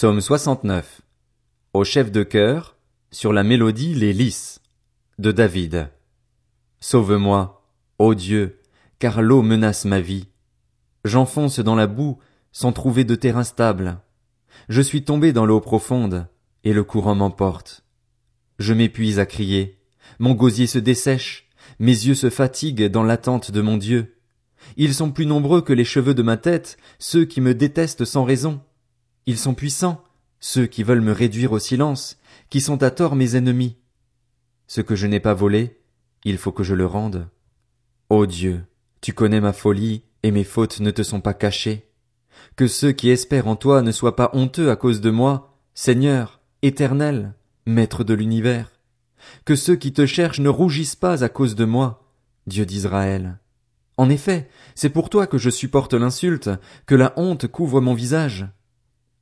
Psaume 69. Au chef de chœur, sur la mélodie Les Lys, de David. Sauve-moi, ô Dieu, car l'eau menace ma vie. J'enfonce dans la boue, sans trouver de terrain stable. Je suis tombé dans l'eau profonde, et le courant m'emporte. Je m'épuise à crier, mon gosier se dessèche, mes yeux se fatiguent dans l'attente de mon Dieu. Ils sont plus nombreux que les cheveux de ma tête, ceux qui me détestent sans raison. Ils sont puissants, ceux qui veulent me réduire au silence, qui sont à tort mes ennemis. Ce que je n'ai pas volé, il faut que je le rende. Ô Dieu, tu connais ma folie, et mes fautes ne te sont pas cachées. Que ceux qui espèrent en toi ne soient pas honteux à cause de moi, Seigneur, éternel, Maître de l'univers. Que ceux qui te cherchent ne rougissent pas à cause de moi, Dieu d'Israël. En effet, c'est pour toi que je supporte l'insulte, que la honte couvre mon visage.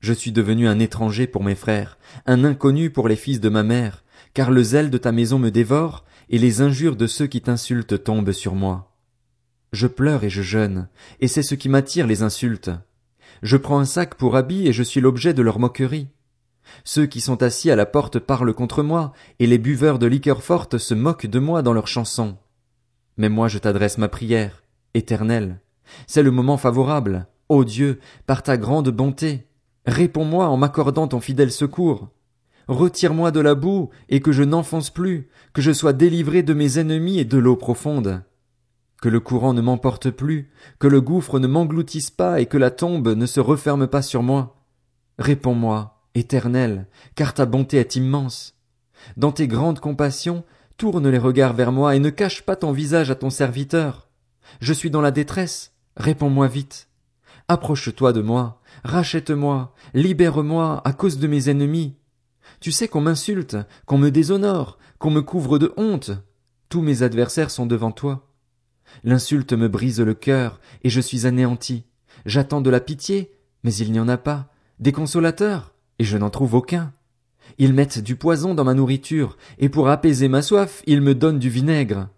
Je suis devenu un étranger pour mes frères, un inconnu pour les fils de ma mère, car le zèle de ta maison me dévore, et les injures de ceux qui t'insultent tombent sur moi. Je pleure et je jeûne, et c'est ce qui m'attire les insultes. Je prends un sac pour habit et je suis l'objet de leur moquerie. Ceux qui sont assis à la porte parlent contre moi, et les buveurs de liqueurs fortes se moquent de moi dans leurs chansons. Mais moi je t'adresse ma prière, éternelle. C'est le moment favorable, ô Dieu, par ta grande bonté. Réponds-moi en m'accordant ton fidèle secours. Retire-moi de la boue, et que je n'enfonce plus, que je sois délivré de mes ennemis et de l'eau profonde. Que le courant ne m'emporte plus, que le gouffre ne m'engloutisse pas et que la tombe ne se referme pas sur moi. Réponds-moi, éternel, car ta bonté est immense. Dans tes grandes compassions, tourne les regards vers moi et ne cache pas ton visage à ton serviteur. Je suis dans la détresse, réponds-moi vite. Approche-toi de moi, Rachète-moi, libère-moi à cause de mes ennemis. Tu sais qu'on m'insulte, qu'on me déshonore, qu'on me couvre de honte. Tous mes adversaires sont devant toi. L'insulte me brise le cœur, et je suis anéanti. J'attends de la pitié, mais il n'y en a pas, des consolateurs, et je n'en trouve aucun. Ils mettent du poison dans ma nourriture, et pour apaiser ma soif, ils me donnent du vinaigre.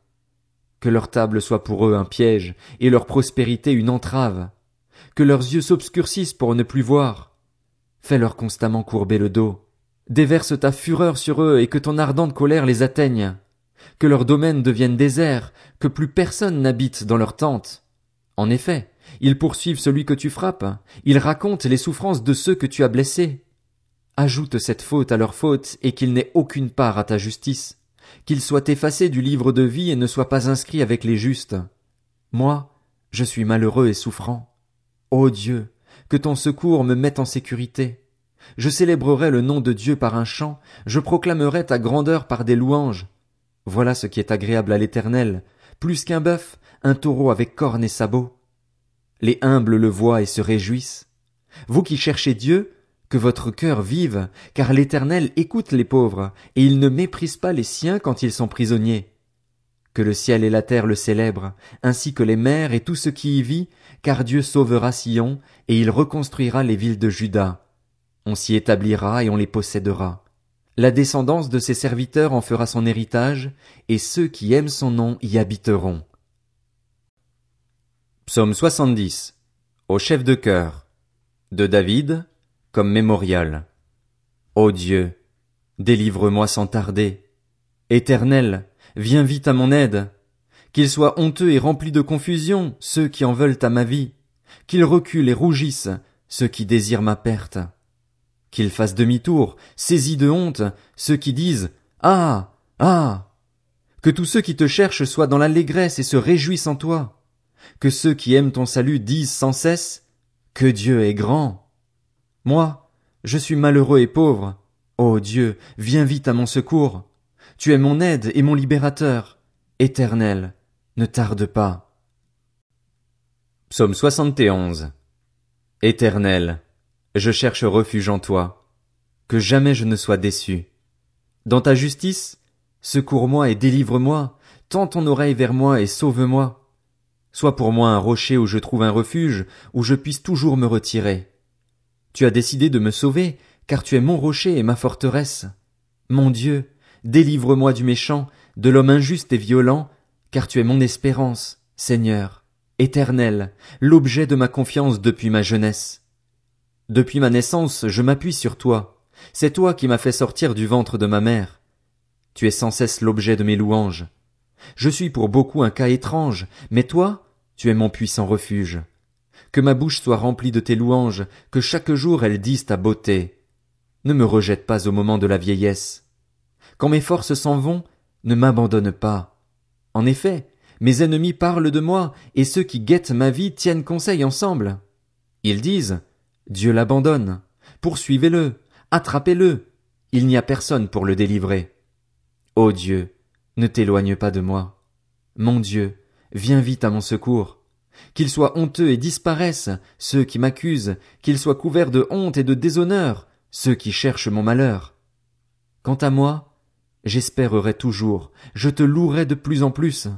Que leur table soit pour eux un piège, et leur prospérité une entrave que leurs yeux s'obscurcissent pour ne plus voir. Fais-leur constamment courber le dos. Déverse ta fureur sur eux et que ton ardente colère les atteigne. Que leurs domaines deviennent déserts, que plus personne n'habite dans leurs tentes. En effet, ils poursuivent celui que tu frappes, ils racontent les souffrances de ceux que tu as blessés. Ajoute cette faute à leur faute et qu'ils n'aient aucune part à ta justice, qu'ils soient effacés du livre de vie et ne soient pas inscrits avec les justes. Moi, je suis malheureux et souffrant. Ô Dieu, que ton secours me mette en sécurité. Je célébrerai le nom de Dieu par un chant, je proclamerai ta grandeur par des louanges. Voilà ce qui est agréable à l'Éternel, plus qu'un bœuf, un taureau avec cornes et sabots. Les humbles le voient et se réjouissent. Vous qui cherchez Dieu, que votre cœur vive, car l'Éternel écoute les pauvres, et il ne méprise pas les siens quand ils sont prisonniers. Que le ciel et la terre le célèbrent, ainsi que les mers et tout ce qui y vit, car Dieu sauvera Sion, et il reconstruira les villes de Juda. On s'y établira et on les possédera. La descendance de ses serviteurs en fera son héritage, et ceux qui aiment son nom y habiteront. Psaume 70. Au chef de chœur. De David, comme mémorial. Ô Dieu, délivre-moi sans tarder. Éternel, viens vite à mon aide. Qu'ils soient honteux et remplis de confusion, ceux qui en veulent à ma vie. Qu'ils reculent et rougissent, ceux qui désirent ma perte. Qu'ils fassent demi-tour, saisis de honte, ceux qui disent Ah. Ah. Que tous ceux qui te cherchent soient dans l'allégresse et se réjouissent en toi. Que ceux qui aiment ton salut disent sans cesse Que Dieu est grand. Moi, je suis malheureux et pauvre. Ô Dieu, viens vite à mon secours. Tu es mon aide et mon libérateur. Éternel, ne tarde pas. Psaume 71 Éternel, je cherche refuge en toi, que jamais je ne sois déçu. Dans ta justice, secours-moi et délivre-moi, tends ton oreille vers moi et sauve-moi. Sois pour moi un rocher où je trouve un refuge, où je puisse toujours me retirer. Tu as décidé de me sauver, car tu es mon rocher et ma forteresse. Mon Dieu, délivre-moi du méchant, de l'homme injuste et violent, car tu es mon espérance, Seigneur, éternel, l'objet de ma confiance depuis ma jeunesse. Depuis ma naissance, je m'appuie sur toi. C'est toi qui m'as fait sortir du ventre de ma mère. Tu es sans cesse l'objet de mes louanges. Je suis pour beaucoup un cas étrange, mais toi, tu es mon puissant refuge. Que ma bouche soit remplie de tes louanges, que chaque jour elle dise ta beauté. Ne me rejette pas au moment de la vieillesse. Quand mes forces s'en vont, ne m'abandonne pas. En effet, mes ennemis parlent de moi, et ceux qui guettent ma vie tiennent conseil ensemble. Ils disent, Dieu l'abandonne. Poursuivez-le, attrapez-le. Il n'y a personne pour le délivrer. Ô Dieu, ne t'éloigne pas de moi. Mon Dieu, viens vite à mon secours. Qu'ils soient honteux et disparaissent, ceux qui m'accusent, qu'ils soient couverts de honte et de déshonneur, ceux qui cherchent mon malheur. Quant à moi, j'espérerai toujours, je te louerai de plus en plus.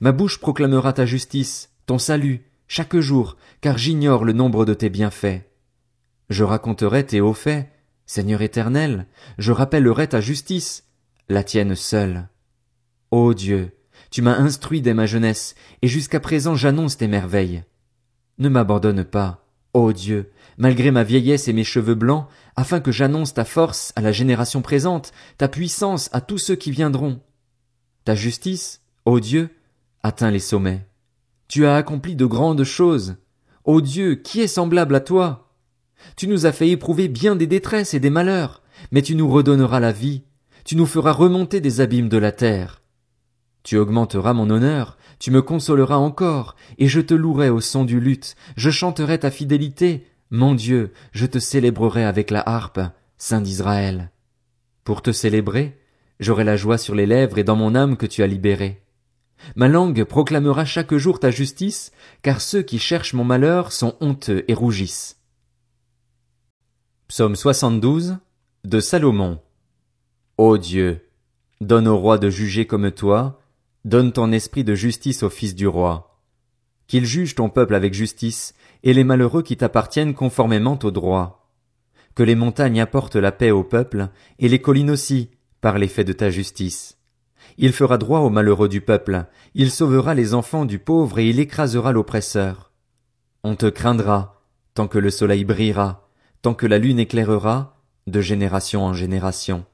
Ma bouche proclamera ta justice, ton salut, chaque jour, car j'ignore le nombre de tes bienfaits. Je raconterai tes hauts faits, Seigneur éternel, je rappellerai ta justice, la tienne seule. Ô Dieu, tu m'as instruit dès ma jeunesse, et jusqu'à présent j'annonce tes merveilles. Ne m'abandonne pas, ô Dieu, malgré ma vieillesse et mes cheveux blancs, afin que j'annonce ta force à la génération présente, ta puissance à tous ceux qui viendront. Ta justice, ô Dieu, atteint les sommets. Tu as accompli de grandes choses. Ô Dieu, qui est semblable à toi? Tu nous as fait éprouver bien des détresses et des malheurs, mais tu nous redonneras la vie, tu nous feras remonter des abîmes de la terre. Tu augmenteras mon honneur, tu me consoleras encore, et je te louerai au son du luth, je chanterai ta fidélité, mon Dieu, je te célébrerai avec la harpe, Saint d'Israël. Pour te célébrer, j'aurai la joie sur les lèvres et dans mon âme que tu as libérée. Ma langue proclamera chaque jour ta justice, car ceux qui cherchent mon malheur sont honteux et rougissent. Psaume 72 de Salomon. Ô Dieu, donne au roi de juger comme toi, Donne ton esprit de justice au fils du roi. Qu'il juge ton peuple avec justice, et les malheureux qui t'appartiennent conformément au droit. Que les montagnes apportent la paix au peuple, et les collines aussi, par l'effet de ta justice. Il fera droit aux malheureux du peuple, il sauvera les enfants du pauvre et il écrasera l'oppresseur. On te craindra, tant que le soleil brillera, tant que la lune éclairera, de génération en génération.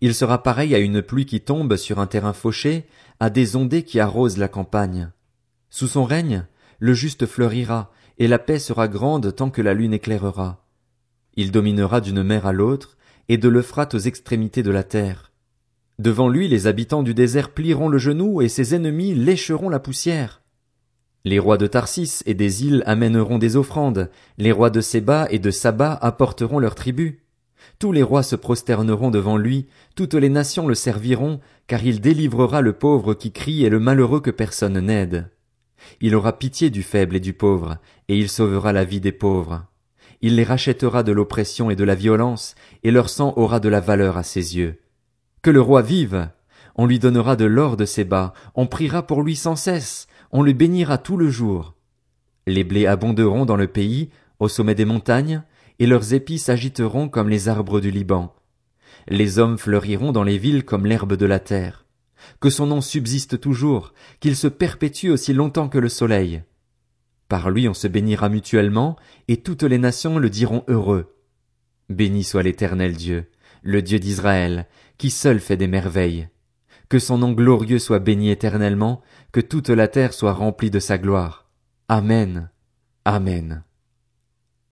Il sera pareil à une pluie qui tombe sur un terrain fauché, à des ondées qui arrosent la campagne. Sous son règne, le juste fleurira, et la paix sera grande tant que la lune éclairera. Il dominera d'une mer à l'autre, et de l'Euphrate aux extrémités de la terre. Devant lui les habitants du désert plieront le genou, et ses ennemis lécheront la poussière. Les rois de Tarsis et des îles amèneront des offrandes, les rois de Séba et de Saba apporteront leurs tribus. Tous les rois se prosterneront devant lui, toutes les nations le serviront, car il délivrera le pauvre qui crie et le malheureux que personne n'aide. Il aura pitié du faible et du pauvre, et il sauvera la vie des pauvres. Il les rachètera de l'oppression et de la violence, et leur sang aura de la valeur à ses yeux. Que le roi vive! On lui donnera de l'or de ses bas, on priera pour lui sans cesse, on le bénira tout le jour. Les blés abonderont dans le pays, au sommet des montagnes, et leurs épis s'agiteront comme les arbres du Liban. Les hommes fleuriront dans les villes comme l'herbe de la terre. Que son nom subsiste toujours, qu'il se perpétue aussi longtemps que le soleil. Par lui on se bénira mutuellement, et toutes les nations le diront heureux. Béni soit l'éternel Dieu, le Dieu d'Israël, qui seul fait des merveilles. Que son nom glorieux soit béni éternellement, que toute la terre soit remplie de sa gloire. Amen. Amen.